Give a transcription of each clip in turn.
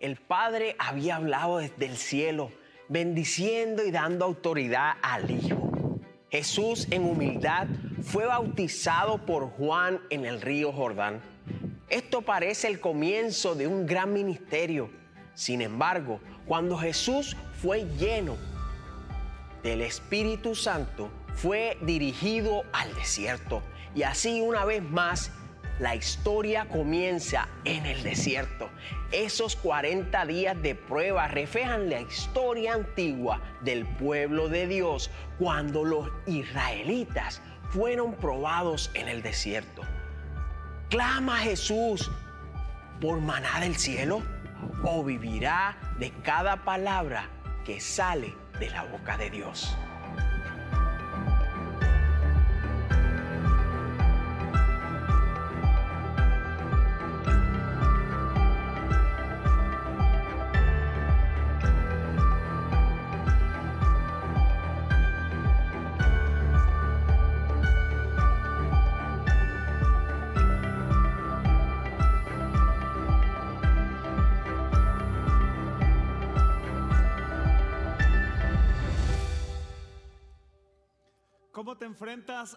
el Padre había hablado desde el cielo, bendiciendo y dando autoridad al Hijo. Jesús en humildad fue bautizado por Juan en el río Jordán. Esto parece el comienzo de un gran ministerio. Sin embargo, cuando Jesús fue lleno del Espíritu Santo, fue dirigido al desierto. Y así una vez más la historia comienza en el desierto. Esos 40 días de prueba reflejan la historia antigua del pueblo de Dios cuando los israelitas fueron probados en el desierto. ¿Clama Jesús por maná del cielo o vivirá de cada palabra que sale de la boca de Dios?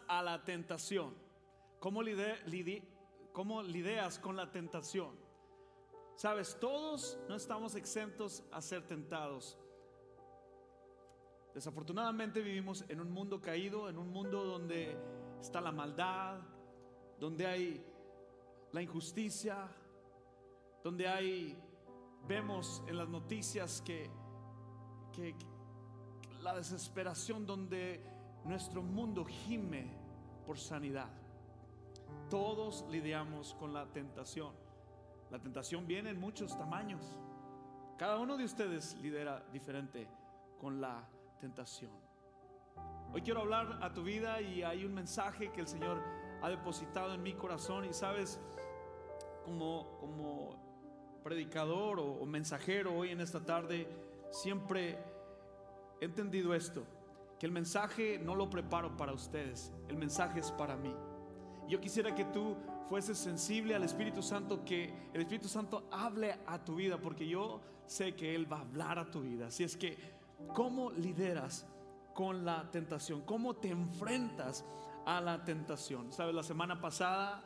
A la tentación? ¿Cómo, lidias con la tentación? Sabes, todos no estamos exentos a ser tentados. Desafortunadamente vivimos en un mundo caído, en un mundo donde está la maldad, donde hay la injusticia, donde hay, vemos en las noticias que, que la desesperación, donde nuestro mundo gime por sanidad. Todos lidiamos con la tentación. La tentación viene en muchos tamaños. Cada uno de ustedes lidera diferente con la tentación. Hoy quiero hablar a tu vida y hay un mensaje que el Señor ha depositado en mi corazón y sabes, como, como predicador o, o mensajero hoy en esta tarde, siempre he entendido esto el mensaje no lo preparo para ustedes, el mensaje es para mí. Yo quisiera que tú fueses sensible al Espíritu Santo, que el Espíritu Santo hable a tu vida, porque yo sé que Él va a hablar a tu vida. Así es que, ¿cómo lideras con la tentación? ¿Cómo te enfrentas a la tentación? Sabes, la semana pasada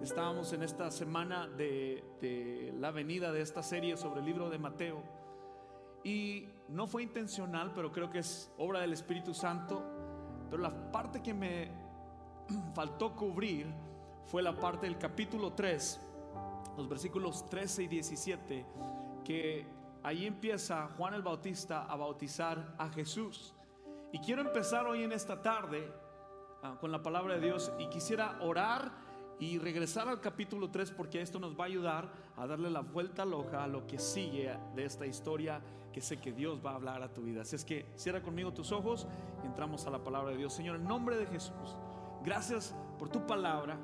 estábamos en esta semana de la venida de esta serie sobre el libro de Mateo. Y no fue intencional, pero creo que es obra del Espíritu Santo. Pero la parte que me faltó cubrir fue la parte del capítulo 3, los versículos 13 y 17, que ahí empieza Juan el Bautista a bautizar a Jesús. Y quiero empezar hoy en esta tarde ah, con la palabra de Dios y quisiera orar y regresar al capítulo 3 porque esto nos va a ayudar a darle la vuelta loja a lo que sigue de esta historia que sé que Dios va a hablar a tu vida. Así es que cierra conmigo tus ojos y entramos a la palabra de Dios. Señor, en nombre de Jesús, gracias por tu palabra,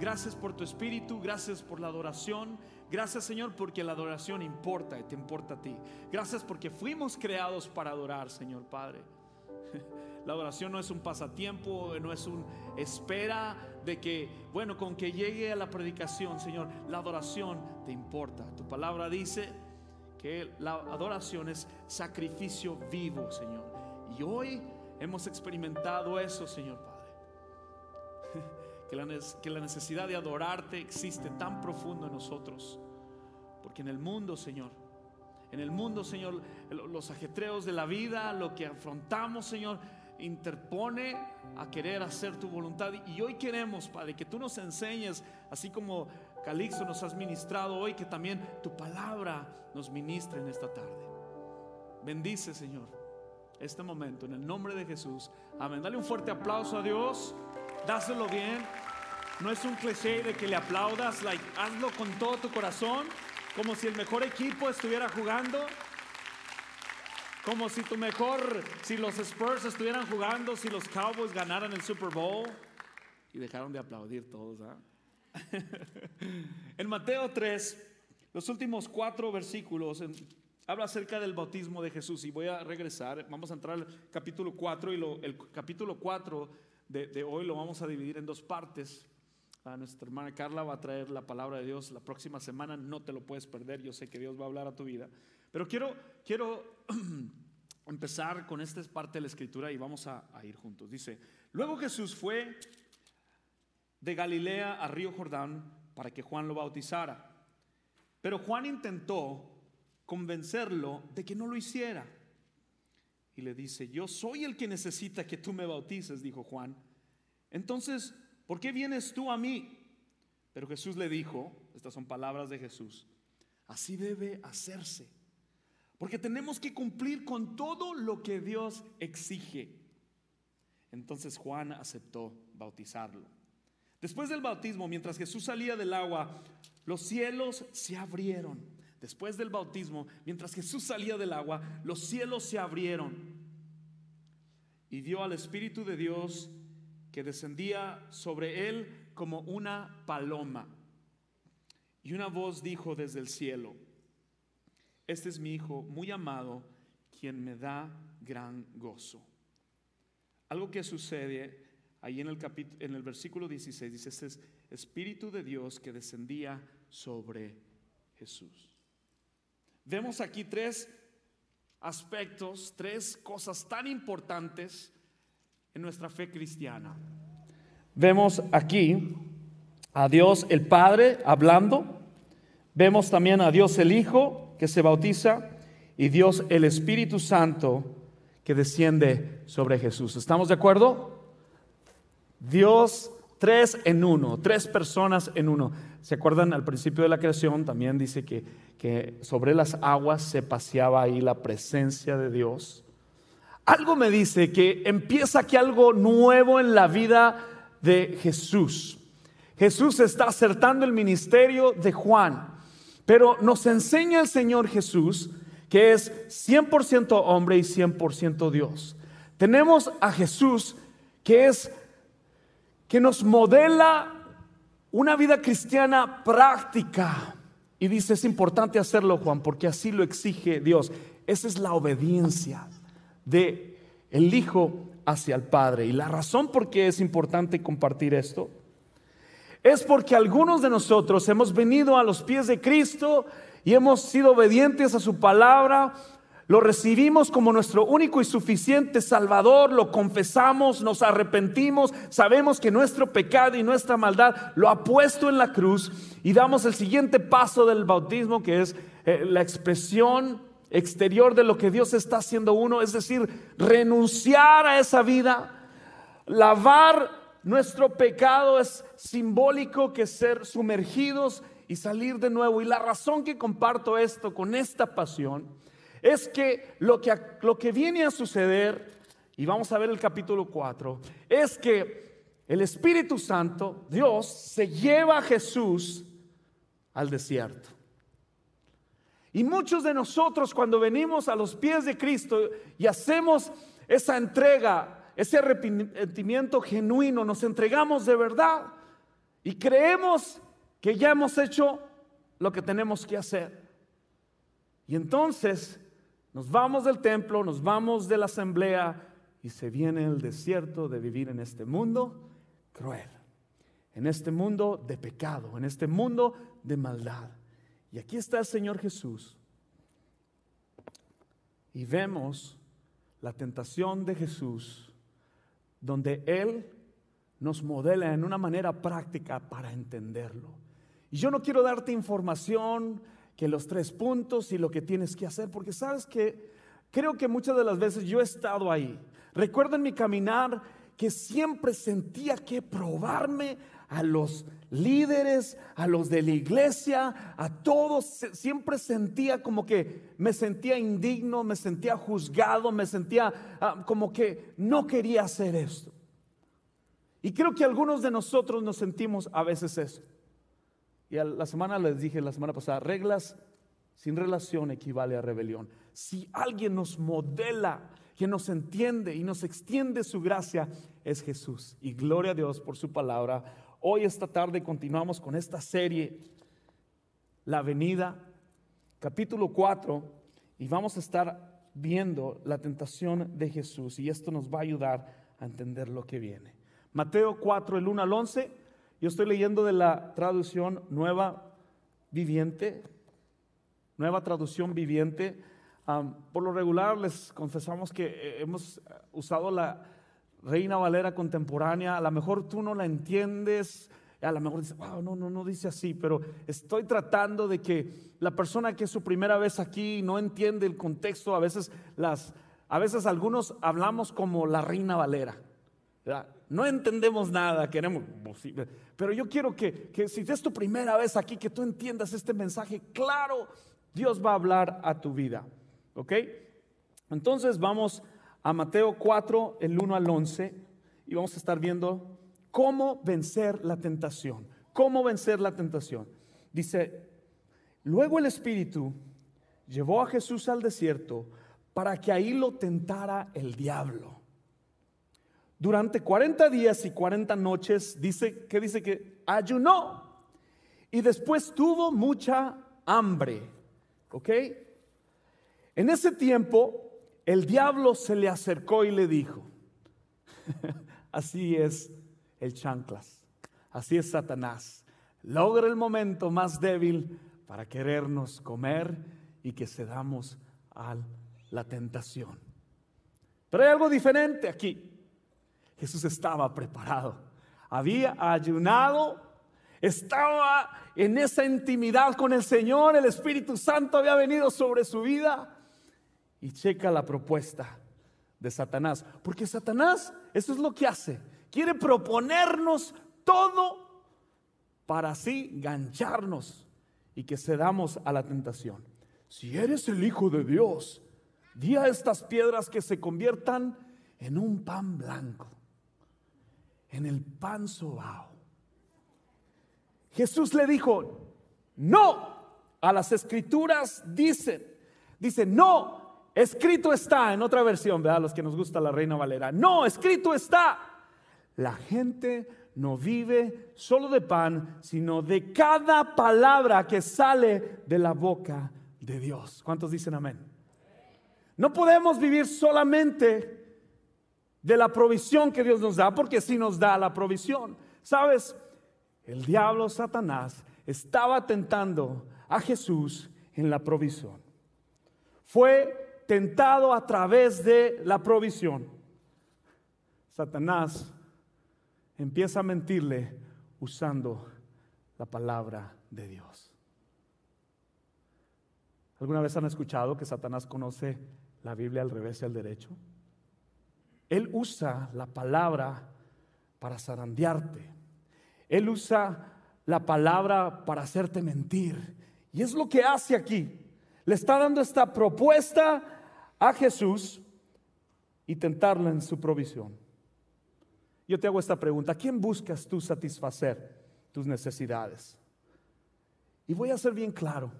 gracias por tu espíritu, gracias por la adoración. Gracias Señor porque la adoración importa y te importa a ti. Gracias porque fuimos creados para adorar, Señor Padre. La adoración no es un pasatiempo, no es un espera de que, bueno, con que llegue a la predicación, Señor, la adoración te importa. Tu palabra dice que la adoración es sacrificio vivo, Señor. Y hoy hemos experimentado eso, Señor Padre. Que la, que la necesidad de adorarte existe tan profundo en nosotros. Porque en el mundo, Señor, en el mundo, Señor, los ajetreos de la vida, lo que afrontamos, Señor, interpone a querer hacer tu voluntad. Y hoy queremos, Padre, que tú nos enseñes, así como Calixto nos has ministrado hoy, que también tu palabra nos ministre en esta tarde. Bendice, Señor, este momento en el nombre de Jesús. Amén. Dale un fuerte aplauso a Dios. Dáselo bien. No es un cliché de que le aplaudas, like, hazlo con todo tu corazón, como si el mejor equipo estuviera jugando. Como si tu mejor, si los Spurs estuvieran jugando, si los Cowboys ganaran el Super Bowl. Y dejaron de aplaudir todos. ¿ah? en Mateo 3, los últimos cuatro versículos, habla acerca del bautismo de Jesús. Y voy a regresar, vamos a entrar al capítulo 4 y el capítulo 4 de, hoy lo vamos a dividir en dos partes. A nuestra hermana Carla va a traer la palabra de Dios la próxima semana, no te lo puedes perder, yo sé que Dios va a hablar a tu vida. Pero quiero, quiero empezar con esta parte de la escritura y vamos a, a ir juntos. Dice, luego Jesús fue de Galilea a Río Jordán para que Juan lo bautizara. Pero Juan intentó convencerlo de que no lo hiciera. Y le dice, yo soy el que necesita que tú me bautices, dijo Juan. Entonces, ¿por qué vienes tú a mí? Pero Jesús le dijo, estas son palabras de Jesús, así debe hacerse. Porque tenemos que cumplir con todo lo que Dios exige. Entonces Juan aceptó bautizarlo. Después del bautismo, mientras Jesús salía del agua, los cielos se abrieron. Después del bautismo, mientras Jesús salía del agua, los cielos se abrieron. Y dio al Espíritu de Dios que descendía sobre él como una paloma. Y una voz dijo desde el cielo, este es mi Hijo muy amado, quien me da gran gozo. Algo que sucede ahí en el, en el versículo 16, dice, este es Espíritu de Dios que descendía sobre Jesús. Vemos aquí tres aspectos, tres cosas tan importantes en nuestra fe cristiana. Vemos aquí a Dios el Padre hablando, vemos también a Dios el Hijo que se bautiza y Dios el Espíritu Santo que desciende sobre Jesús. ¿Estamos de acuerdo? Dios tres en uno, tres personas en uno. ¿Se acuerdan al principio de la creación? También dice que, que sobre las aguas se paseaba ahí la presencia de Dios. Algo me dice que empieza aquí algo nuevo en la vida de Jesús. Jesús está acertando el ministerio de Juan, pero nos enseña el Señor Jesús que es 100% hombre y 100% Dios. Tenemos a Jesús que es que nos modela una vida cristiana práctica. Y dice, es importante hacerlo, Juan, porque así lo exige Dios. Esa es la obediencia de el Hijo hacia el Padre. Y la razón por qué es importante compartir esto es porque algunos de nosotros hemos venido a los pies de Cristo y hemos sido obedientes a su palabra, lo recibimos como nuestro único y suficiente Salvador, lo confesamos, nos arrepentimos, sabemos que nuestro pecado y nuestra maldad lo ha puesto en la cruz y damos el siguiente paso del bautismo que es eh, la expresión exterior de lo que Dios está haciendo uno, es decir, renunciar a esa vida, lavar nuestro pecado es simbólico que ser sumergidos y salir de nuevo. Y la razón que comparto esto con esta pasión es que lo que, lo que viene a suceder, y vamos a ver el capítulo 4, es que el Espíritu Santo, Dios, se lleva a Jesús al desierto. Y muchos de nosotros cuando venimos a los pies de Cristo y hacemos esa entrega, ese arrepentimiento genuino, nos entregamos de verdad y creemos que ya hemos hecho lo que tenemos que hacer. Y entonces nos vamos del templo, nos vamos de la asamblea y se viene el desierto de vivir en este mundo cruel, en este mundo de pecado, en este mundo de maldad. Y aquí está el Señor Jesús. Y vemos la tentación de Jesús, donde Él nos modela en una manera práctica para entenderlo. Y yo no quiero darte información que los tres puntos y lo que tienes que hacer, porque sabes que creo que muchas de las veces yo he estado ahí. Recuerdo en mi caminar que siempre sentía que probarme a los líderes, a los de la iglesia, a todos, siempre sentía como que me sentía indigno, me sentía juzgado, me sentía ah, como que no quería hacer esto. Y creo que algunos de nosotros nos sentimos a veces eso. Y a la semana les dije, la semana pasada, reglas sin relación equivale a rebelión. Si alguien nos modela, que nos entiende y nos extiende su gracia, es Jesús. Y gloria a Dios por su palabra. Hoy, esta tarde, continuamos con esta serie, La Venida, capítulo 4, y vamos a estar viendo la tentación de Jesús. Y esto nos va a ayudar a entender lo que viene. Mateo 4, el 1 al 11. Yo estoy leyendo de la traducción nueva viviente, nueva traducción viviente. por lo regular les confesamos que eh, hemos usado la Reina Valera contemporánea. A lo mejor tú no la entiendes, a lo mejor dices, wow, no, no, no dice así, pero estoy tratando de que la persona que es su primera vez aquí no entiende el contexto, a veces las, a veces algunos hablamos como la Reina Valera. No entendemos nada, queremos, pero yo quiero que, que si es tu primera vez aquí, que tú entiendas este mensaje, claro, Dios va a hablar a tu vida, ¿ok? Entonces vamos a Mateo 4, el 1 al 11, y vamos a estar viendo cómo vencer la tentación, cómo vencer la tentación. Dice, luego el Espíritu llevó a Jesús al desierto para que ahí lo tentara el diablo durante 40 días y 40 noches, dice que dice que ayunó y después tuvo mucha hambre. ¿Ok? En ese tiempo, el diablo se le acercó y le dijo, así es el chanclas, así es Satanás, logra el momento más débil para querernos comer y que cedamos a la tentación. Pero hay algo diferente aquí. Jesús estaba preparado. Había ayunado, estaba en esa intimidad con el Señor, el Espíritu Santo había venido sobre su vida. Y checa la propuesta de Satanás, porque Satanás, eso es lo que hace, quiere proponernos todo para así gancharnos y que cedamos a la tentación. Si eres el Hijo de Dios, di a estas piedras que se conviertan en un pan blanco en el pan sobao. Jesús le dijo, no, a las escrituras dicen, dice, no, escrito está, en otra versión, ¿verdad? Los que nos gusta la Reina Valera, no, escrito está. La gente no vive solo de pan, sino de cada palabra que sale de la boca de Dios. ¿Cuántos dicen amén? No podemos vivir solamente de la provisión que Dios nos da, porque sí nos da la provisión. ¿Sabes? El diablo Satanás estaba tentando a Jesús en la provisión. Fue tentado a través de la provisión. Satanás empieza a mentirle usando la palabra de Dios. ¿Alguna vez han escuchado que Satanás conoce la Biblia al revés y al derecho? Él usa la palabra para zarandearte. Él usa la palabra para hacerte mentir. Y es lo que hace aquí. Le está dando esta propuesta a Jesús y tentarle en su provisión. Yo te hago esta pregunta. ¿A quién buscas tú satisfacer tus necesidades? Y voy a ser bien claro.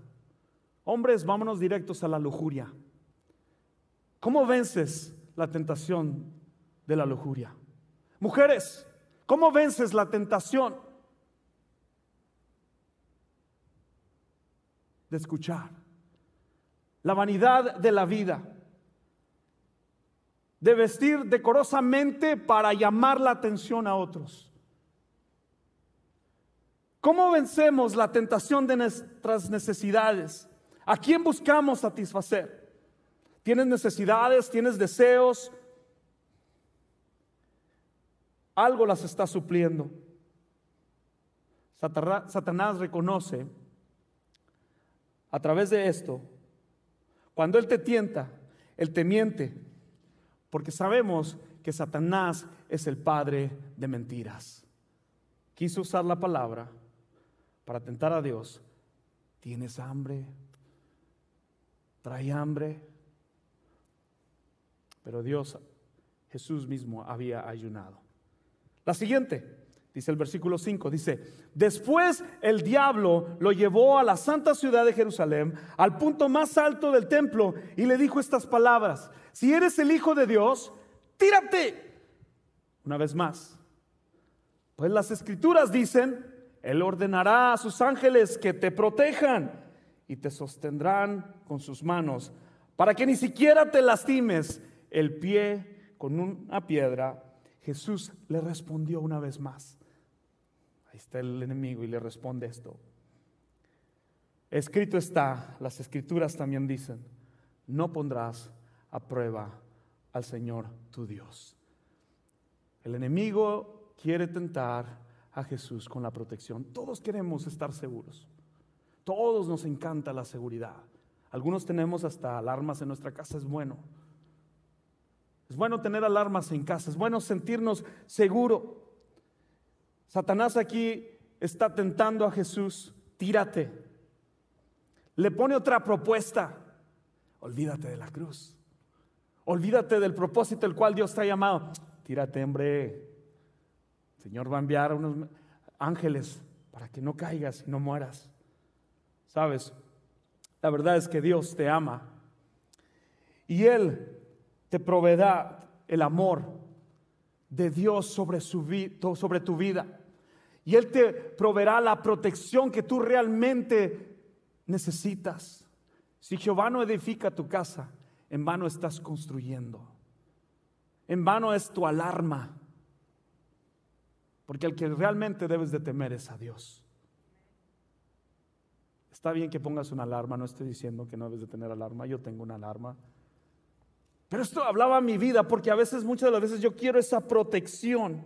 Hombres, vámonos directos a la lujuria. ¿Cómo vences la tentación de la lujuria. Mujeres, ¿cómo vences la tentación de escuchar? La vanidad de la vida. De vestir decorosamente para llamar la atención a otros. ¿Cómo vencemos la tentación de nuestras necesidades? ¿A quién buscamos satisfacer? ¿Tienes necesidades? ¿Tienes deseos? algo las está supliendo. Satanás reconoce a través de esto, cuando Él te tienta, Él te miente, porque sabemos que Satanás es el padre de mentiras. Quiso usar la palabra para tentar a Dios. ¿Tienes hambre? ¿Trae hambre? Pero Dios, Jesús mismo había ayunado. La siguiente, dice el versículo 5, dice, después el diablo lo llevó a la santa ciudad de Jerusalén, al punto más alto del templo, y le dijo estas palabras, si eres el Hijo de Dios, tírate. Una vez más, pues las escrituras dicen, Él ordenará a sus ángeles que te protejan y te sostendrán con sus manos, para que ni siquiera te lastimes el pie con una piedra Jesús le respondió una vez más. Está el enemigo y le responde esto. Escrito está, las escrituras también dicen, no pondrás a prueba al Señor tu Dios. El enemigo quiere tentar a Jesús con la protección. Todos queremos estar seguros. Todos nos encanta la seguridad. Algunos tenemos hasta alarmas en nuestra casa, es bueno. Es bueno tener alarmas en casa, es bueno sentirnos seguro. Satanás aquí está tentando a Jesús, tírate. Le pone otra propuesta, olvídate de la cruz. Olvídate del propósito el cual Dios te ha llamado. Tírate, hombre. El Señor va a enviar a unos ángeles para que no caigas y no mueras. ¿Sabes? La verdad es que Dios te ama. Y Él te proveerá el amor de Dios sobre, su sobre tu vida. Y Él te proveerá la protección que tú realmente necesitas. Si Jehová no edifica tu casa, en vano estás construyendo. En vano es tu alarma. Porque el que realmente debes de temer es a Dios. Está bien que pongas una alarma, no estoy diciendo que no debes de tener alarma, yo tengo una alarma. Pero esto hablaba mi vida porque a veces, muchas de las veces yo quiero esa protección.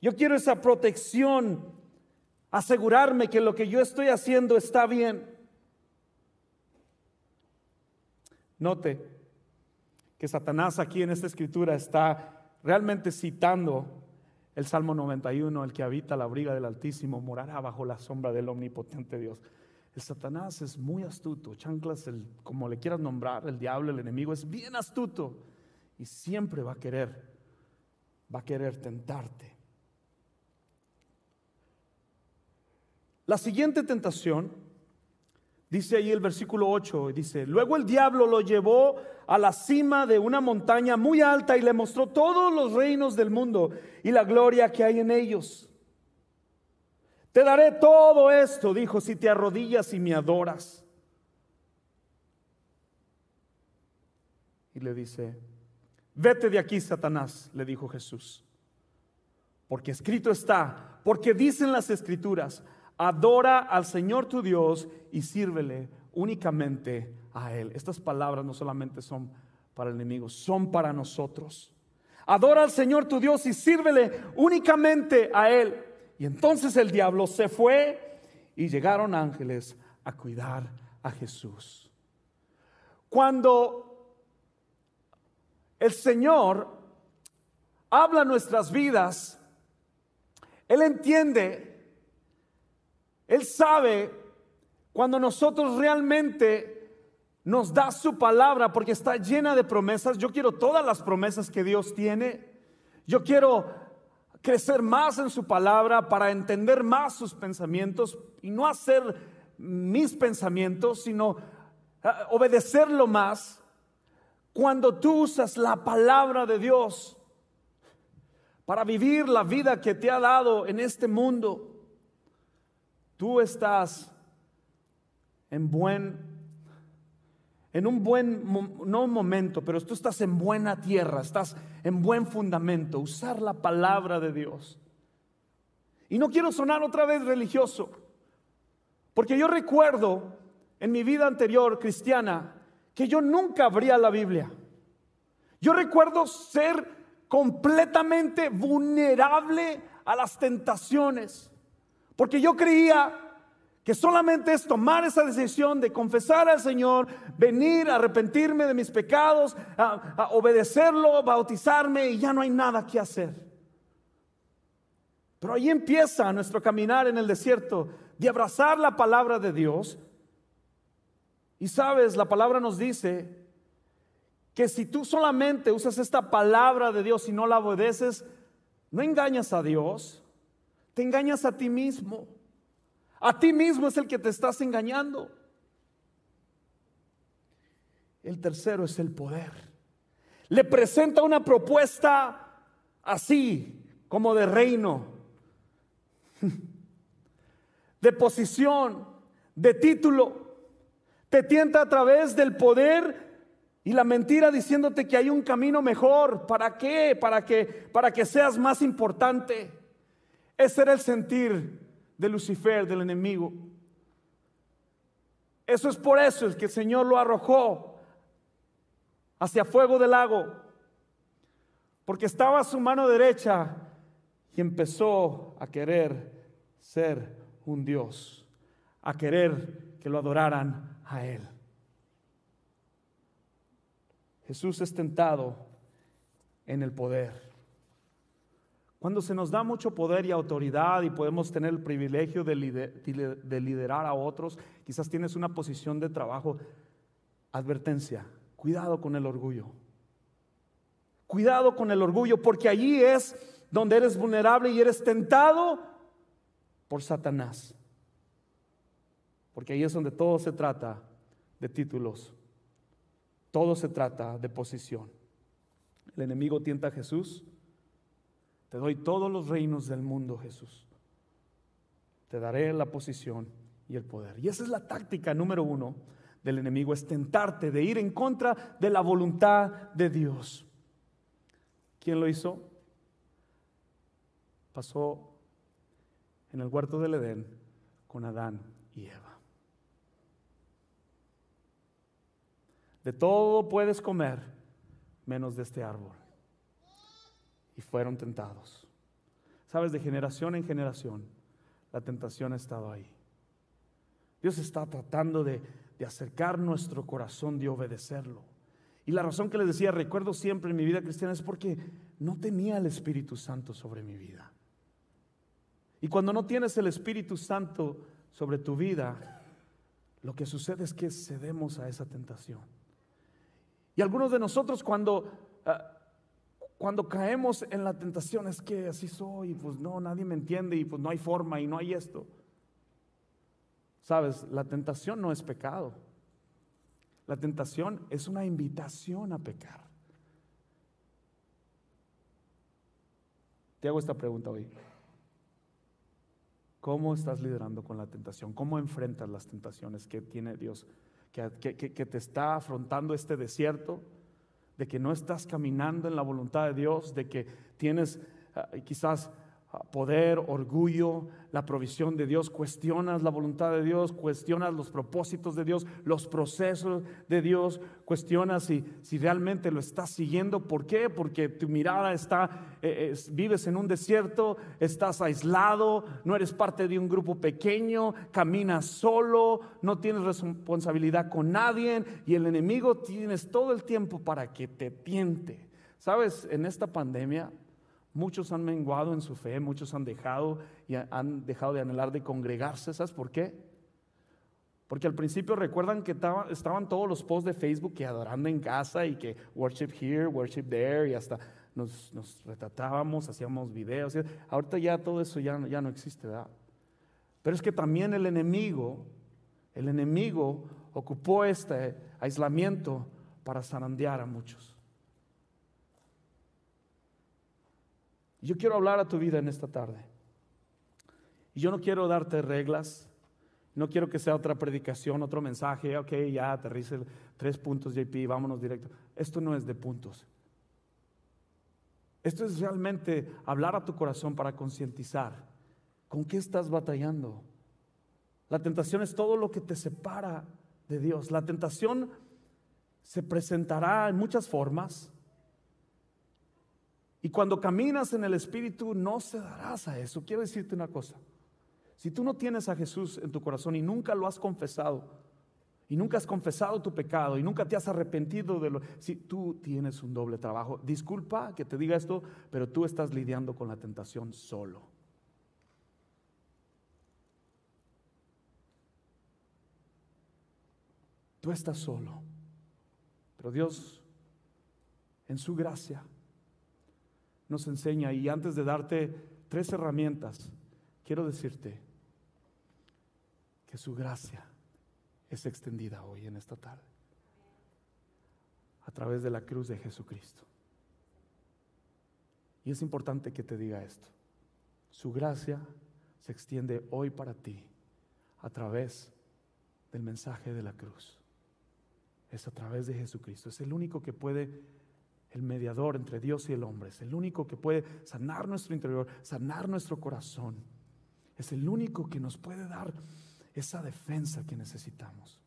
Yo quiero esa protección, asegurarme que lo que yo estoy haciendo está bien. Note que Satanás aquí en esta escritura está realmente citando el Salmo 91, el que habita la abriga del Altísimo morará bajo la sombra del omnipotente Dios. Satanás es muy astuto, chanclas, el, como le quieras nombrar, el diablo, el enemigo, es bien astuto y siempre va a querer, va a querer tentarte. La siguiente tentación Dice ahí el versículo 8, dice, luego el diablo lo llevó a la cima de una montaña muy alta y le mostró todos los reinos del mundo y la gloria que hay en ellos. Te daré todo esto, dijo, si te arrodillas y me adoras. Y le dice, vete de aquí, Satanás, le dijo Jesús, porque escrito está, porque dicen las escrituras, Adora al Señor tu Dios y sírvele únicamente a Él. Estas palabras no solamente son para el enemigo, son para nosotros. Adora al Señor tu Dios y sírvele únicamente a Él. Y entonces el diablo se fue y llegaron ángeles a cuidar a Jesús. Cuando el Señor habla nuestras vidas, Él entiende él sabe cuando nosotros realmente nos da su palabra porque está llena de promesas. Yo quiero todas las promesas que Dios tiene. Yo quiero crecer más en su palabra para entender más sus pensamientos y no hacer mis pensamientos, sino ah, obedecerlo más. Cuando tú usas la palabra de Dios para vivir la vida que te ha dado en este mundo, Tú estás en buen, en un buen, no un momento, pero tú estás en buena tierra, estás en buen fundamento, usar la palabra de Dios. Y no quiero sonar otra vez religioso, porque yo recuerdo en mi vida anterior cristiana que yo nunca abría la Biblia. Yo recuerdo ser completamente vulnerable a las tentaciones. Porque yo creía que solamente es tomar esa decisión de confesar al Señor, venir, a arrepentirme de mis pecados, a, obedecerlo, bautizarme y ya no hay nada que hacer. Pero ahí empieza nuestro caminar en el desierto de abrazar la palabra de Dios. Y sabes, la palabra nos dice que si tú solamente usas esta palabra de Dios y no la obedeces, no engañas a Dios, te engañas a ti mismo. A ti mismo es el que te estás engañando. El tercero es el poder. Le presenta una propuesta así, como de reino, de posición, de título. Te tienta a través del poder y la mentira diciéndote que hay un camino mejor. ¿Para qué? Para que, para que seas más importante. Ese era el sentir de Lucifer, del enemigo. Eso es por eso es que el Señor lo arrojó hacia fuego del lago, porque estaba a su mano derecha y empezó a querer ser un Dios, a querer que lo adoraran a Él. Jesús es tentado en el poder. Cuando se nos da mucho poder y autoridad y podemos tener el privilegio de, liderar a otros, quizás tienes una posición de trabajo, advertencia, cuidado con el orgullo. Cuidado con el orgullo, porque allí es donde eres vulnerable y eres tentado por Satanás. Porque ahí es donde todo se trata de títulos, todo se trata de posición. El enemigo tienta a Jesús. Te doy todos los reinos del mundo, Jesús. Te daré la posición y el poder. Y esa es la táctica número uno del enemigo, es tentarte de ir en contra de la voluntad de Dios. ¿Quién lo hizo? Pasó en el huerto del Edén con Adán y Eva. De todo puedes comer, menos de este árbol. Y fueron tentados. Sabes, de generación en generación, la tentación ha estado ahí. Dios está tratando de, acercar nuestro corazón, de obedecerlo. Y la razón que les decía, recuerdo siempre en mi vida cristiana, es porque no tenía el Espíritu Santo sobre mi vida. Y cuando no tienes el Espíritu Santo sobre tu vida, lo que sucede es que cedemos a esa tentación. Y algunos de nosotros cuando, ah, cuando caemos en la tentación es que así soy, pues no, nadie me entiende y pues no hay forma y no hay esto. Sabes, la tentación no es pecado. La tentación es una invitación a pecar. Te hago esta pregunta hoy. ¿Cómo estás liderando con la tentación? ¿Cómo enfrentas las tentaciones que tiene Dios que, te está afrontando este desierto, de que no estás caminando en la voluntad de Dios, de que tienes ah, quizás poder, orgullo, la provisión de Dios, cuestionas la voluntad de Dios, cuestionas los propósitos de Dios, los procesos de Dios, cuestionas si, si realmente lo estás siguiendo. ¿Por qué? Porque tu mirada está, eh, vives en un desierto, estás aislado, no eres parte de un grupo pequeño, caminas solo, no tienes responsabilidad con nadie y el enemigo tienes todo el tiempo para que te tiente. Sabes, en esta pandemia Muchos han menguado en su fe, muchos han dejado y han dejado de anhelar de congregarse. ¿Sabes por qué? Porque al principio recuerdan que estaban todos los posts de Facebook que adorando en casa y que worship here, worship there y hasta nos, retratábamos, hacíamos videos. Ahorita ya todo eso ya, ya no existe, ¿verdad? Pero es que también el enemigo, el enemigo ocupó este aislamiento para zarandear a muchos. Yo quiero hablar a tu vida en esta tarde. Y yo no quiero darte reglas, no quiero que sea otra predicación, otro mensaje, ok, ya aterrice tres puntos JP, vámonos directo. Esto no es de puntos. Esto es realmente hablar a tu corazón para concientizar. ¿Con qué estás batallando? La tentación es todo lo que te separa de Dios. La tentación se presentará en muchas formas. Y cuando caminas en el Espíritu no cederás a eso. Quiero decirte una cosa. Si tú no tienes a Jesús en tu corazón y nunca lo has confesado, y nunca has confesado tu pecado y nunca te has arrepentido de lo... Si tú tienes un doble trabajo, disculpa que te diga esto, pero tú estás lidiando con la tentación solo. Tú estás solo. Pero Dios, en su gracia, nos enseña. Y antes de darte tres herramientas, quiero decirte que su gracia es extendida hoy en esta tarde a través de la cruz de Jesucristo. Y es importante que te diga esto. Su gracia se extiende hoy para ti a través del mensaje de la cruz. Es a través de Jesucristo. Es el único que puede el mediador entre Dios y el hombre, es el único que puede sanar nuestro interior, sanar nuestro corazón. Es el único que nos puede dar esa defensa que necesitamos.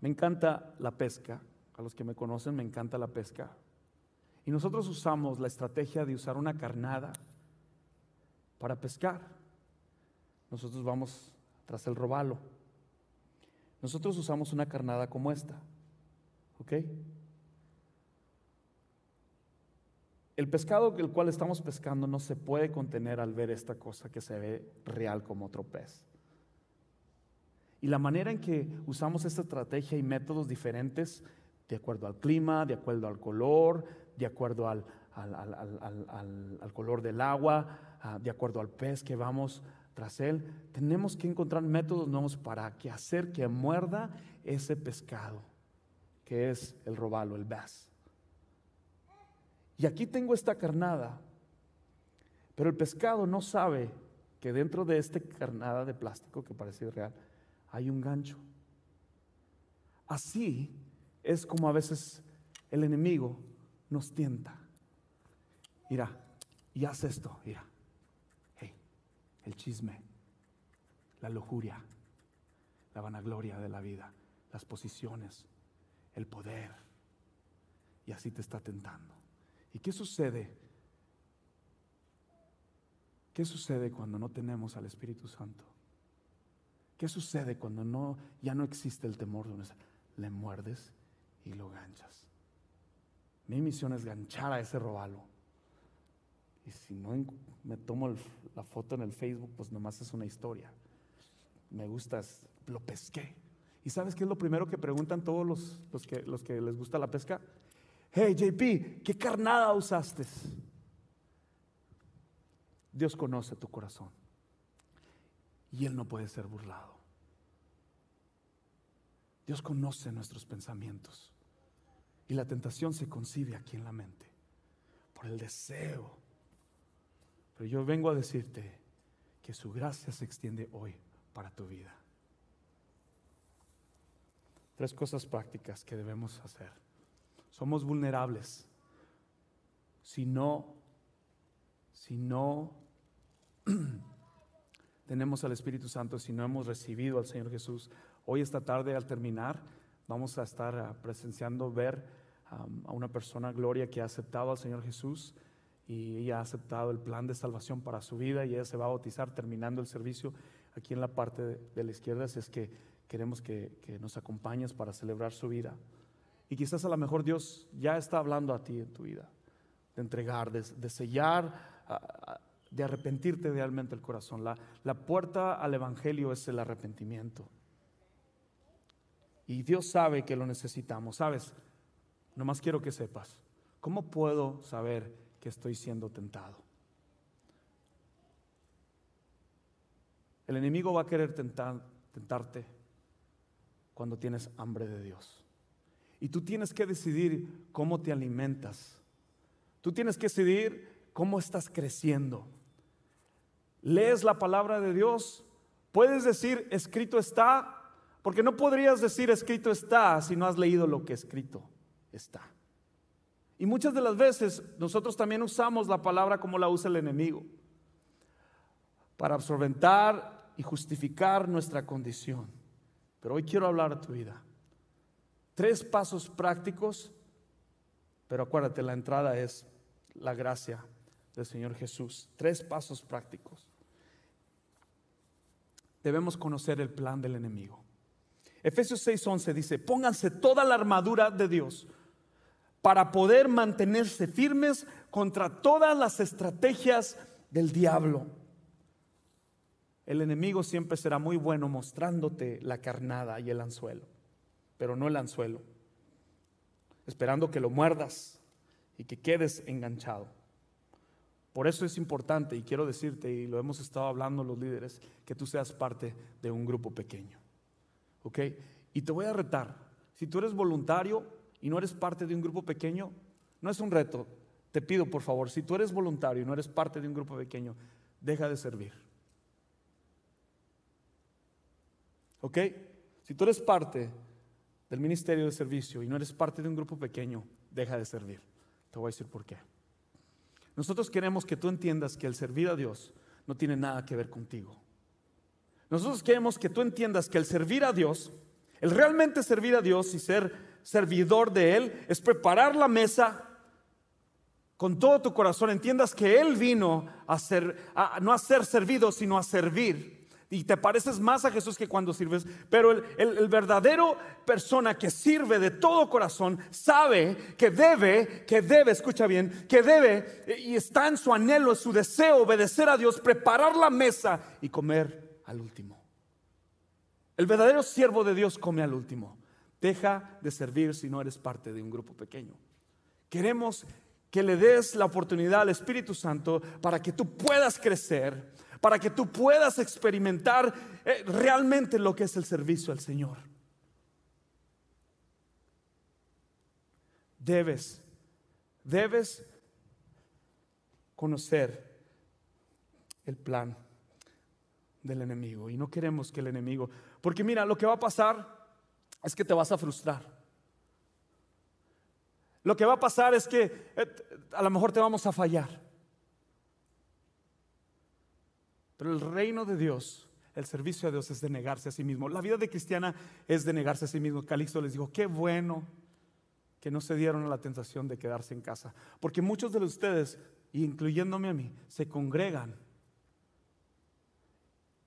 Me encanta la pesca, a los que me conocen me encanta la pesca. Y nosotros usamos la estrategia de usar una carnada para pescar. Nosotros vamos tras el robalo. Nosotros usamos una carnada como esta. ¿Ok? El pescado el cual estamos pescando no se puede contener al ver esta cosa que se ve real como otro pez. Y la manera en que usamos esta estrategia y métodos diferentes, de acuerdo al clima, de acuerdo al color, de acuerdo al, color del agua, ah, de acuerdo al pez que vamos tras él, tenemos que encontrar métodos nuevos para que hacer que muerda ese pescado, que es el robalo, el bass. Y aquí tengo esta carnada, pero el pescado no sabe que dentro de esta carnada de plástico que parece real hay un gancho. Así es como a veces el enemigo nos tienta. Mira, y haz esto, mira. Hey, el chisme, la lujuria, la vanagloria de la vida, las posiciones, el poder. Y así te está tentando. ¿Y qué sucede? ¿Qué sucede cuando no tenemos al Espíritu Santo? ¿Qué sucede cuando no, ya no existe el temor de Le muerdes y lo ganchas. Mi misión es ganchar a ese robalo. Y si no me tomo la foto en el Facebook, pues nomás es una historia. Me gusta, lo pesqué. ¿Y sabes qué es lo primero que preguntan todos los, los, que, los que les gusta la pesca? Hey JP, ¿qué carnada usaste? Dios conoce tu corazón y Él no puede ser burlado. Dios conoce nuestros pensamientos y la tentación se concibe aquí en la mente por el deseo. Pero yo vengo a decirte que su gracia se extiende hoy para tu vida. Tres cosas prácticas que debemos hacer. Somos vulnerables. Si no, si no tenemos al Espíritu Santo, si no hemos recibido al Señor Jesús, hoy esta tarde al terminar vamos a estar ah, presenciando ver a una persona, Gloria, que ha aceptado al Señor Jesús y ella ha aceptado el plan de salvación para su vida y ella se va a bautizar terminando el servicio aquí en la parte de, la izquierda, así es que queremos que, que nos acompañes para celebrar su vida. Y quizás a lo mejor Dios ya está hablando a ti en tu vida, de entregar, de, sellar, de arrepentirte realmente el corazón. La, la puerta al Evangelio es el arrepentimiento. Y Dios sabe que lo necesitamos. Sabes, nomás quiero que sepas, ¿cómo puedo saber que estoy siendo tentado? El enemigo va a querer tentarte cuando tienes hambre de Dios. Y tú tienes que decidir cómo te alimentas. Tú tienes que decidir cómo estás creciendo. Lees la palabra de Dios. Puedes decir, escrito está, porque no podrías decir, escrito está, si no has leído lo que escrito está. Y muchas de las veces nosotros también usamos la palabra como la usa el enemigo, para absorbentar y justificar nuestra condición. Pero hoy quiero hablar a tu vida. Tres pasos prácticos, pero acuérdate, la entrada es la gracia del Señor Jesús. Tres pasos prácticos. Debemos conocer el plan del enemigo. Efesios 6:11 dice, pónganse toda la armadura de Dios para poder mantenerse firmes contra todas las estrategias del diablo. El enemigo siempre será muy bueno mostrándote la carnada y el anzuelo pero no el anzuelo, esperando que lo muerdas y que quedes enganchado. Por eso es importante, y quiero decirte, y lo hemos estado hablando los líderes, que tú seas parte de un grupo pequeño. ¿Ok? Y te voy a retar, si tú eres voluntario y no eres parte de un grupo pequeño, no es un reto, te pido por favor, si tú eres voluntario y no eres parte de un grupo pequeño, deja de servir. ¿Ok? Si tú eres parte del ministerio de servicio y no eres parte de un grupo pequeño, deja de servir. Te voy a decir por qué. Nosotros queremos que tú entiendas que el servir a Dios no tiene nada que ver contigo. Nosotros queremos que tú entiendas que el servir a Dios, el realmente servir a Dios y ser servidor de Él, es preparar la mesa con todo tu corazón. Entiendas que Él vino a ser, no a ser servido, sino a servir y te pareces más a Jesús que cuando sirves, pero el, verdadero persona que sirve de todo corazón sabe que debe, que debe, escucha bien, que debe y está en su anhelo, en su deseo obedecer a Dios, preparar la mesa y comer al último. El verdadero siervo de Dios come al último. Deja de servir si no eres parte de un grupo pequeño. Queremos que le des la oportunidad al Espíritu Santo para que tú puedas crecer para que tú puedas experimentar eh, realmente lo que es el servicio al Señor. Debes, debes conocer el plan del enemigo y no queremos que el enemigo, porque mira, lo que va a pasar es que te vas a frustrar. Lo que va a pasar es que eh, a lo mejor te vamos a fallar. Pero el reino de Dios, el servicio a Dios es de negarse a sí mismo. La vida de cristiana es de negarse a sí mismo. Calixto les dijo, qué bueno que no se dieron a la tentación de quedarse en casa. Porque muchos de ustedes, incluyéndome a mí, se congregan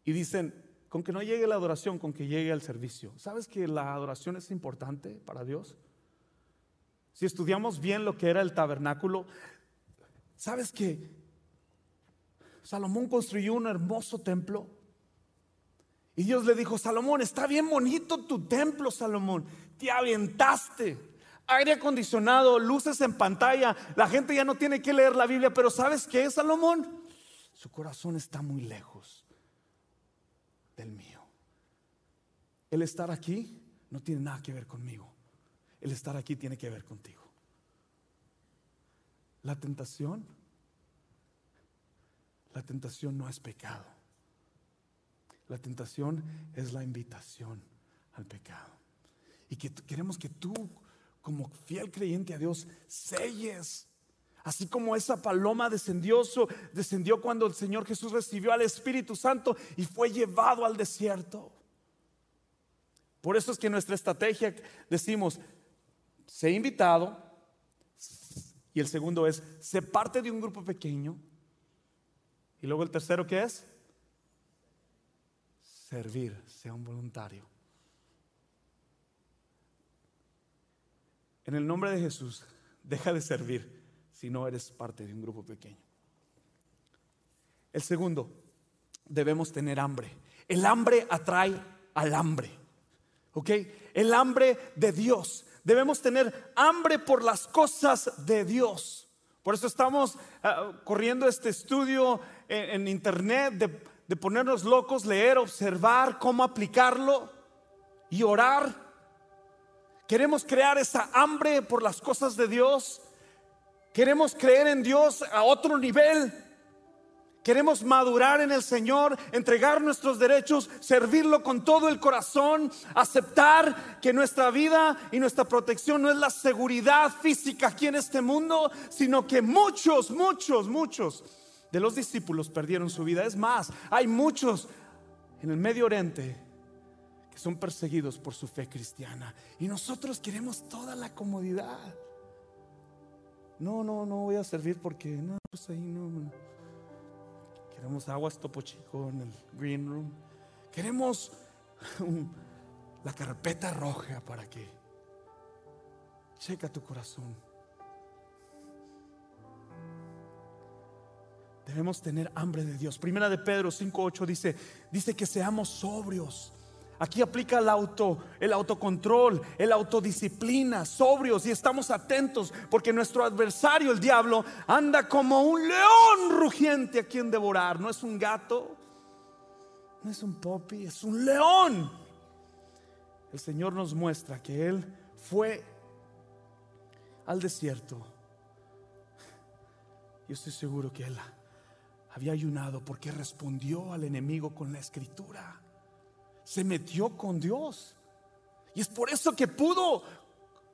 y dicen, con que no llegue la adoración, con que llegue el servicio. ¿Sabes que la adoración es importante para Dios? Si estudiamos bien lo que era el tabernáculo, ¿sabes que Salomón construyó un hermoso templo. Y Dios le dijo, Salomón, está bien bonito tu templo, Salomón. Te aventaste. Aire acondicionado, luces en pantalla. La gente ya no tiene que leer la Biblia, pero ¿sabes qué, Salomón? Su corazón está muy lejos del mío. El estar aquí no tiene nada que ver conmigo. El estar aquí tiene que ver contigo. La tentación la tentación no es pecado. La tentación es la invitación al pecado. Y que queremos que tú, como fiel creyente a Dios, selles. Así como esa paloma descendió, descendió cuando el Señor Jesús recibió al Espíritu Santo y fue llevado al desierto. Por eso es que nuestra estrategia decimos, sé invitado, y el segundo es, sé parte de un grupo pequeño, y luego el tercero, ¿qué es? Servir, sea un voluntario. En el nombre de Jesús, deja de servir si no eres parte de un grupo pequeño. El segundo, debemos tener hambre. El hambre atrae al hambre. ¿Ok? El hambre de Dios. Debemos tener hambre por las cosas de Dios. Por eso estamos ah, corriendo este estudio en, internet de, de ponernos locos, leer, observar cómo aplicarlo y orar. Queremos crear esa hambre por las cosas de Dios. Queremos creer en Dios a otro nivel. Queremos madurar en el Señor, entregar nuestros derechos, servirlo con todo el corazón, aceptar que nuestra vida y nuestra protección no es la seguridad física aquí en este mundo, sino que muchos, muchos, muchos de los discípulos perdieron su vida. Es más, hay muchos en el Medio Oriente que son perseguidos por su fe cristiana y nosotros queremos toda la comodidad. No, no, no voy a servir porque no, pues ahí no. Queremos aguas topo chico en el green room. Queremos la carpeta roja para que checa tu corazón. Debemos tener hambre de Dios. Primera de Pedro 5:8 dice, dice que seamos sobrios Aquí aplica el auto, el autocontrol, el autodisciplina, sobrios y estamos atentos porque nuestro adversario, el diablo, anda como un león rugiente a quien devorar. No es un gato, no es un popi, es un león. El Señor nos muestra que Él fue al desierto. Yo estoy seguro que Él había ayunado porque respondió al enemigo con la escritura se metió con Dios. Y es por eso que pudo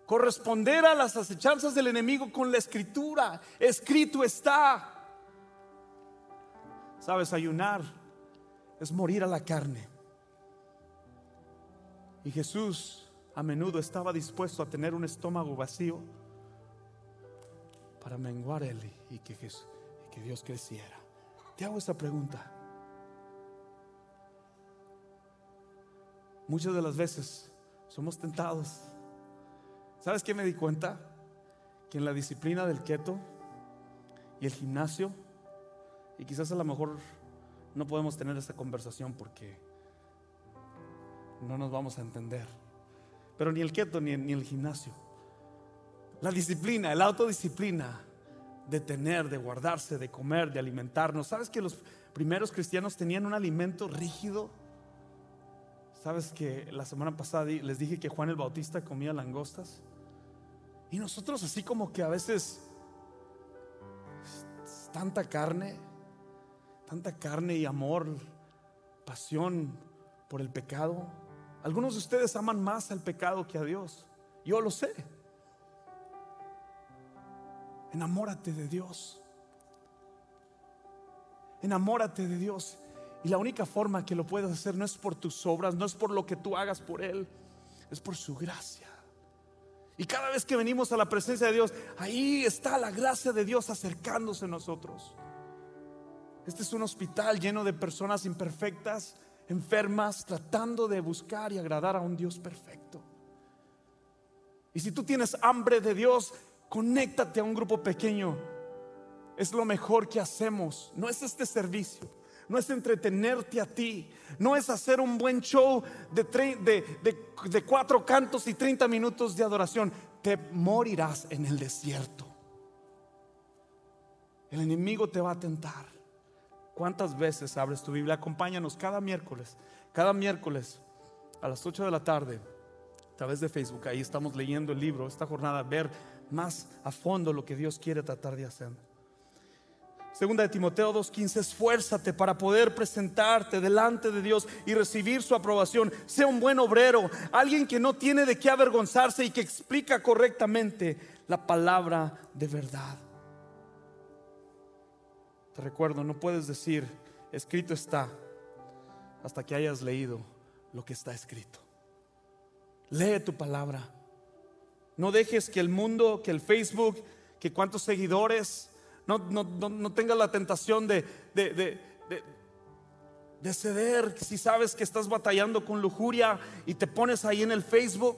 corresponder a las acechanzas del enemigo con la escritura. Escrito está. Sabes, ayunar es morir a la carne. Y Jesús a menudo estaba dispuesto a tener un estómago vacío para menguar él y que, y que Dios creciera. Te hago esta pregunta. Muchas de las veces somos tentados. ¿Sabes qué me di cuenta? Que en la disciplina del keto y el gimnasio, y quizás a lo mejor no podemos tener esta conversación porque no nos vamos a entender. Pero ni el keto ni, ni el gimnasio. La disciplina, la autodisciplina de tener, de guardarse, de comer, de alimentarnos. ¿Sabes que los primeros cristianos tenían un alimento rígido? ¿Sabes que la semana pasada les dije que Juan el Bautista comía langostas? Y nosotros así como que a veces tanta carne, tanta carne y amor, pasión por el pecado. Algunos de ustedes aman más al pecado que a Dios. Yo lo sé. Enamórate de Dios. Enamórate de Dios. Y la única forma que lo puedes hacer no es por tus obras, no es por lo que tú hagas por Él, es por su gracia. Y cada vez que venimos a la presencia de Dios, ahí está la gracia de Dios acercándose a nosotros. Este es un hospital lleno de personas imperfectas, enfermas, tratando de buscar y agradar a un Dios perfecto. Y si tú tienes hambre de Dios, conéctate a un grupo pequeño. Es lo mejor que hacemos. No es este servicio no es entretenerte a ti, no es hacer un buen show de, cuatro cantos y 30 minutos de adoración. Te morirás en el desierto. El enemigo te va a tentar. ¿Cuántas veces abres tu Biblia? Acompáñanos cada miércoles, cada miércoles a las 8 de la tarde a través de Facebook. Ahí estamos leyendo el libro, esta jornada, ver más a fondo lo que Dios quiere tratar de hacer. Segunda de Timoteo 2:15, esfuérzate para poder presentarte delante de Dios y recibir su aprobación. Sea un buen obrero, alguien que no tiene de qué avergonzarse y que explica correctamente la palabra de verdad. Te recuerdo, no puedes decir, escrito está, hasta que hayas leído lo que está escrito. Lee tu palabra. No dejes que el mundo, que el Facebook, que cuántos seguidores, no, no, tengas la tentación de, de, de, ceder si sabes que estás batallando con lujuria y te pones ahí en el Facebook.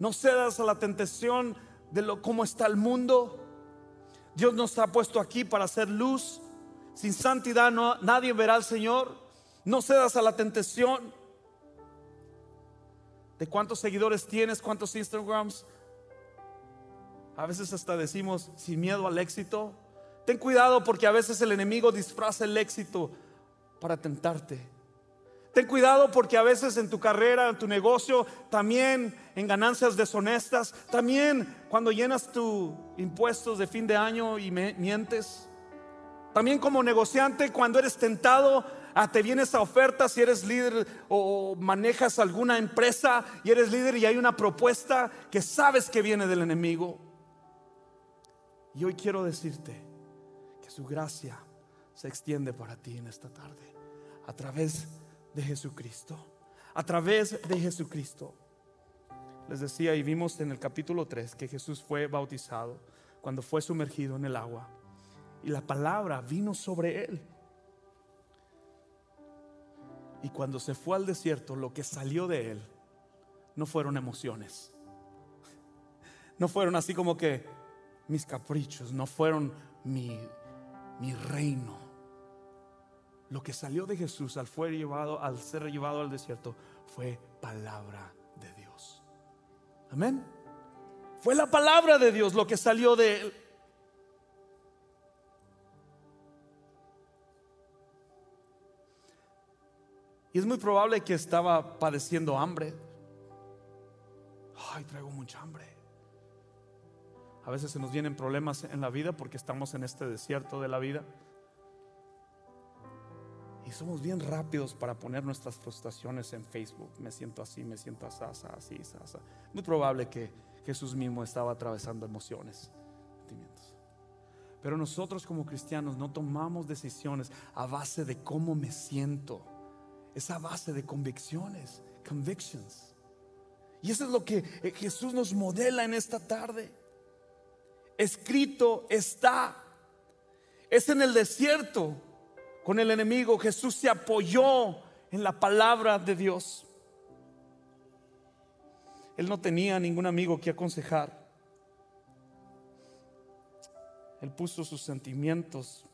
No cedas a la tentación de lo, cómo está el mundo. Dios nos ha puesto aquí para hacer luz. Sin santidad no, nadie verá al Señor. No cedas a la tentación de cuántos seguidores tienes, cuántos Instagrams, a veces hasta decimos sin miedo al éxito. Ten cuidado porque a veces el enemigo disfraza el éxito para tentarte. Ten cuidado porque a veces en tu carrera, en tu negocio, también en ganancias deshonestas, también cuando llenas tus impuestos de fin de año y mientes. También como negociante, cuando eres tentado, a te vienes a oferta si eres líder o manejas alguna empresa y eres líder y hay una propuesta que sabes que viene del enemigo. Y hoy quiero decirte que su gracia se extiende para ti en esta tarde a través de Jesucristo. A través de Jesucristo. Les decía y vimos en el capítulo 3 que Jesús fue bautizado cuando fue sumergido en el agua. Y la palabra vino sobre él. Y cuando se fue al desierto, lo que salió de él no fueron emociones. No fueron así como que, mis caprichos, no fueron mi, mi reino. Lo que salió de Jesús al, fue llevado, al ser llevado al desierto fue palabra de Dios. Amén. Fue la palabra de Dios lo que salió de él. Y es muy probable que estaba padeciendo hambre. Ay, traigo mucha hambre. A veces se nos vienen problemas en la vida porque estamos en este desierto de la vida. Y somos bien rápidos para poner nuestras frustraciones en Facebook. Me siento así, me siento así, así, así. Muy probable que Jesús mismo estaba atravesando emociones, sentimientos. Pero nosotros como cristianos no tomamos decisiones a base de cómo me siento. Es a base de convicciones, convictions. Y eso es lo que eh, Jesús nos modela en esta tarde. Escrito está. Es en el desierto con el enemigo. Jesús se apoyó en la palabra de Dios. Él no tenía ningún amigo que aconsejar. Él puso sus sentimientos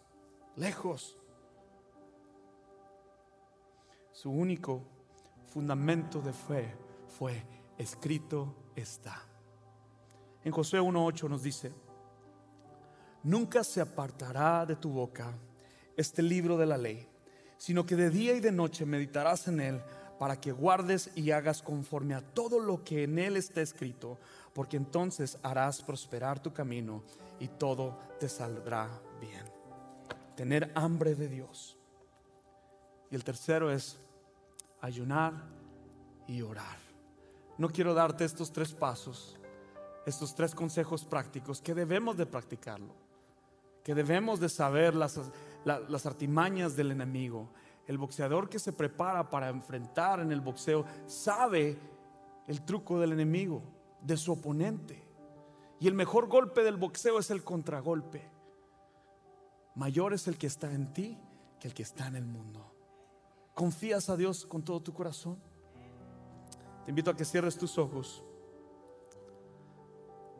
lejos. Su único fundamento de fe fue escrito está. En Josué 1.8 nos dice, nunca se apartará de tu boca este libro de la ley, sino que de día y de noche meditarás en él para que guardes y hagas conforme a todo lo que en él está escrito, porque entonces harás prosperar tu camino y todo te saldrá bien. Tener hambre de Dios. Y el tercero es ayunar y orar. No quiero darte estos tres pasos, estos tres consejos prácticos que debemos de practicarlo, que debemos de saber las, las artimañas del enemigo. El boxeador que se prepara para enfrentar en el boxeo sabe el truco del enemigo, de su oponente. Y el mejor golpe del boxeo es el contragolpe. Mayor es el que está en ti que el que está en el mundo. ¿Confías a Dios con todo tu corazón? Te invito a que cierres tus ojos.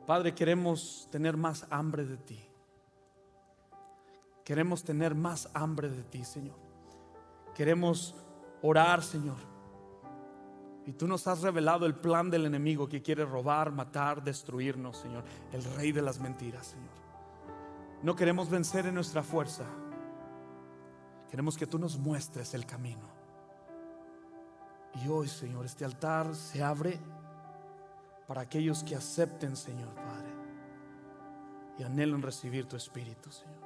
Padre, queremos tener más hambre de ti. Queremos tener más hambre de ti, Señor. Queremos orar, Señor. Y tú nos has revelado el plan del enemigo que quiere robar, matar, destruirnos, Señor. El rey de las mentiras, Señor. No queremos vencer en nuestra fuerza. Queremos que tú nos muestres el camino. Y hoy, Señor, este altar se abre para aquellos que acepten, Señor Padre, y anhelan recibir tu Espíritu, Señor.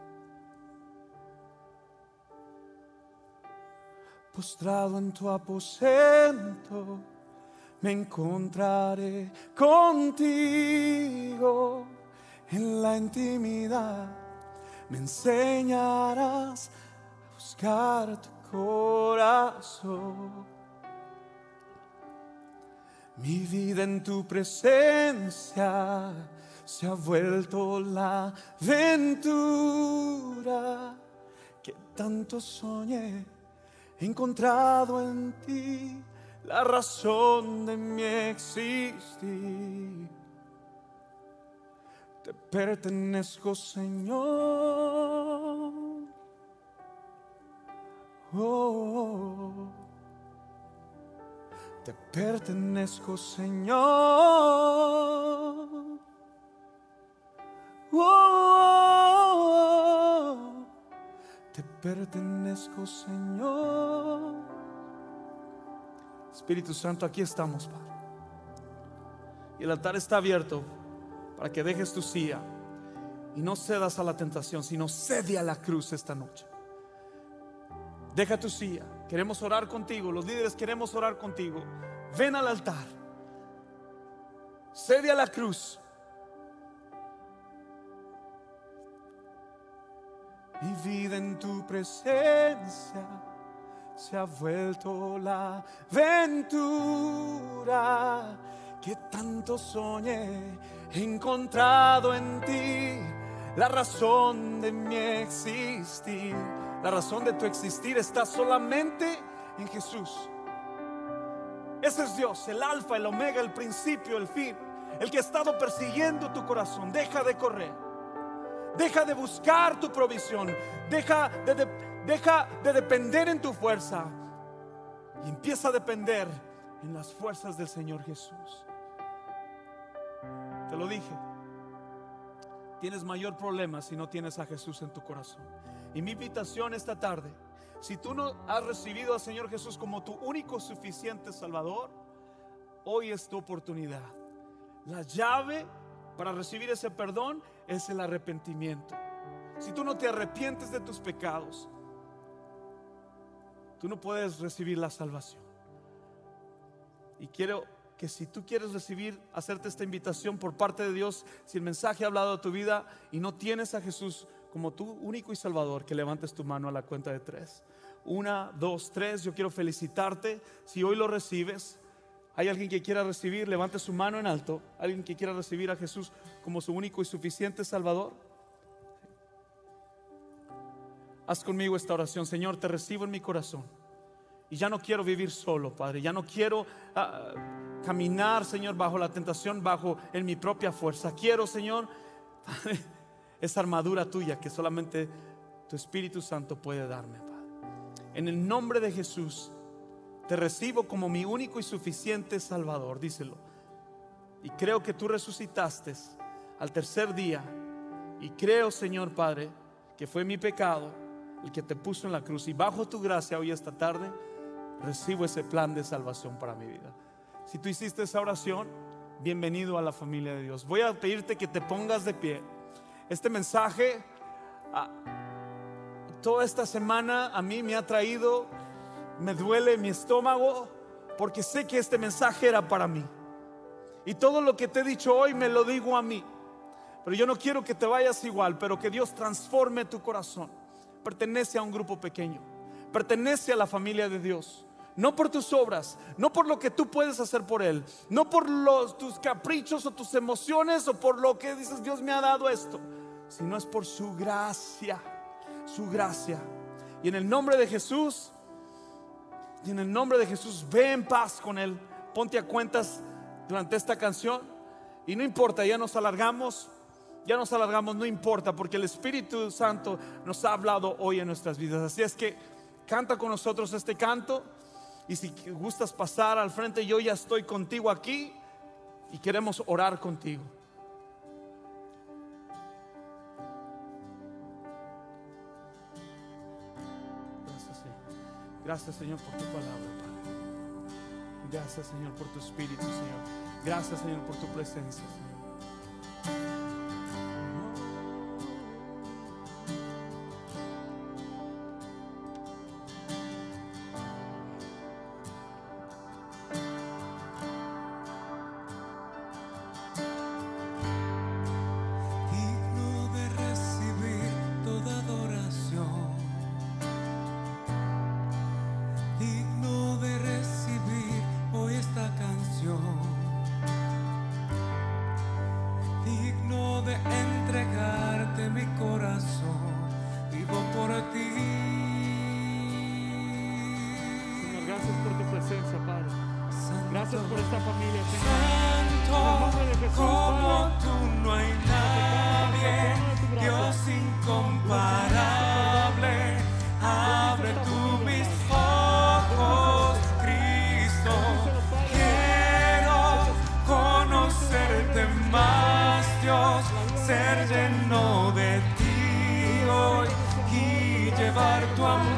Postrado en tu aposento, me encontraré contigo en la intimidad. Me enseñarás buscar tu corazón mi vida en tu presencia se ha vuelto la aventura que tanto soñé. He encontrado en ti la razón de mi existir. Te pertenezco, Señor. Oh. oh, oh te pertenezco, Señor. Oh, te pertenezco, Señor. Espíritu Santo, aquí estamos, Padre. Y el altar está abierto para que dejes tu silla y no cedas a la tentación, sino cede a la cruz esta noche. Deja tu silla. Queremos orar contigo. Los líderes queremos orar contigo. Ven al altar. Cede a la cruz. Mi vida en tu presencia se ha vuelto la aventura que tanto soñé. He encontrado en ti la razón de mi existir la razón de tu existir está solamente en Jesús. Ese es Dios, el alfa, el omega, el principio, el fin. El que ha estado persiguiendo tu corazón. Deja de correr. Deja de buscar tu provisión. Deja de, deja de depender en tu fuerza. Y empieza a depender en las fuerzas del Señor Jesús. Te lo dije. Tienes mayor problema si no tienes a Jesús en tu corazón. Y mi invitación esta tarde, si tú no has recibido al Señor Jesús como tu único suficiente Salvador, hoy es tu oportunidad. La llave para recibir ese perdón es el arrepentimiento. Si tú no te arrepientes de tus pecados, tú no puedes recibir la salvación. Y quiero que si tú quieres recibir, hacerte esta invitación por parte de Dios, si el mensaje ha hablado de tu vida y no tienes a Jesús como tu único y salvador, que levantes tu mano a la cuenta de tres. Una, dos, tres. Yo quiero felicitarte. Si hoy lo recibes, hay alguien que quiera recibir, levante su mano en alto. Alguien que quiera recibir a Jesús como su único y suficiente salvador. Haz conmigo esta oración. Señor, te recibo en mi corazón. Y ya no quiero vivir solo, Padre. Ya no quiero ah, caminar, Señor, bajo la tentación, bajo en mi propia fuerza. Quiero, Señor, esa armadura tuya que solamente tu Espíritu Santo puede darme, Padre. En el nombre de Jesús, te recibo como mi único y suficiente Salvador, díselo. Y creo que tú resucitaste al tercer día. Y creo, Señor Padre, que fue mi pecado el que te puso en la cruz. Y bajo tu gracia hoy esta tarde recibo ese plan de salvación para mi vida. Si tú hiciste esa oración, bienvenido a la familia de Dios. Voy a pedirte que te pongas de pie. Este mensaje ah, toda esta semana a mí me ha traído, me duele mi estómago porque sé que este mensaje era para mí. Y todo lo que te he dicho hoy me lo digo a mí. Pero yo no quiero que te vayas igual, pero que Dios transforme tu corazón. Pertenece a un grupo pequeño. Pertenece a la familia de Dios no por tus obras, no por lo que tú puedes hacer por Él, no por los, tus caprichos o tus emociones o por lo que dices Dios me ha dado esto, sino es por su gracia, su gracia. Y en el nombre de Jesús, y en el nombre de Jesús, ve en paz con Él, ponte a cuentas durante esta canción y no importa, ya nos alargamos. Ya nos alargamos, no importa, porque el Espíritu Santo nos ha hablado hoy en nuestras vidas. Así es que canta con nosotros este canto. Y si gustas pasar al frente, yo ya estoy contigo aquí y queremos orar contigo. Gracias, Señor, por tu palabra, Padre. Gracias, Señor, por tu espíritu, Señor. Gracias, Señor, por tu presencia. Gracias por esta familia, Santo, como tú no hay nadie, Dios incomparable, abre tu mis ojos, Cristo. Quiero conocerte más, Dios, ser lleno de ti hoy y llevar tu amor.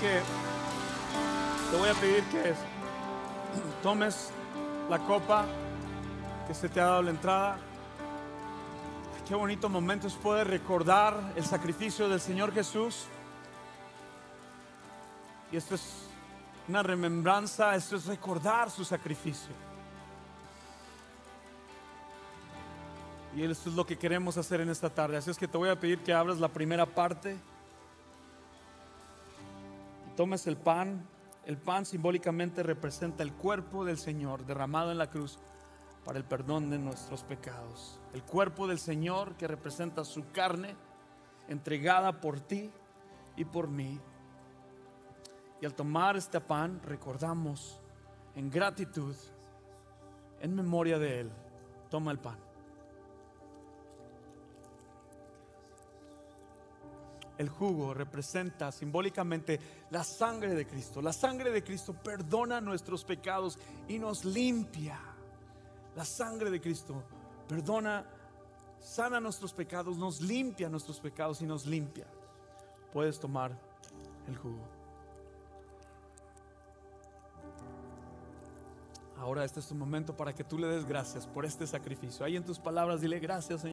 Que te voy a pedir que tomes la copa que se te ha dado la entrada. Qué bonito momento es poder recordar el sacrificio del Señor Jesús. Y esto es una remembranza, esto es recordar su sacrificio. Y esto es lo que queremos hacer en esta tarde. Así es que te voy a pedir que abras la primera parte. Tomes el pan. El pan simbólicamente representa el cuerpo del Señor derramado en la cruz para el perdón de nuestros pecados. El cuerpo del Señor que representa su carne entregada por ti y por mí. Y al tomar este pan recordamos en gratitud, en memoria de Él. Toma el pan. El jugo representa simbólicamente la sangre de Cristo. La sangre de Cristo perdona nuestros pecados y nos limpia. La sangre de Cristo perdona, sana nuestros pecados, nos limpia nuestros pecados y nos limpia. Puedes tomar el jugo. Ahora este es tu momento para que tú le des gracias por este sacrificio. Ahí en tus palabras dile gracias, Señor.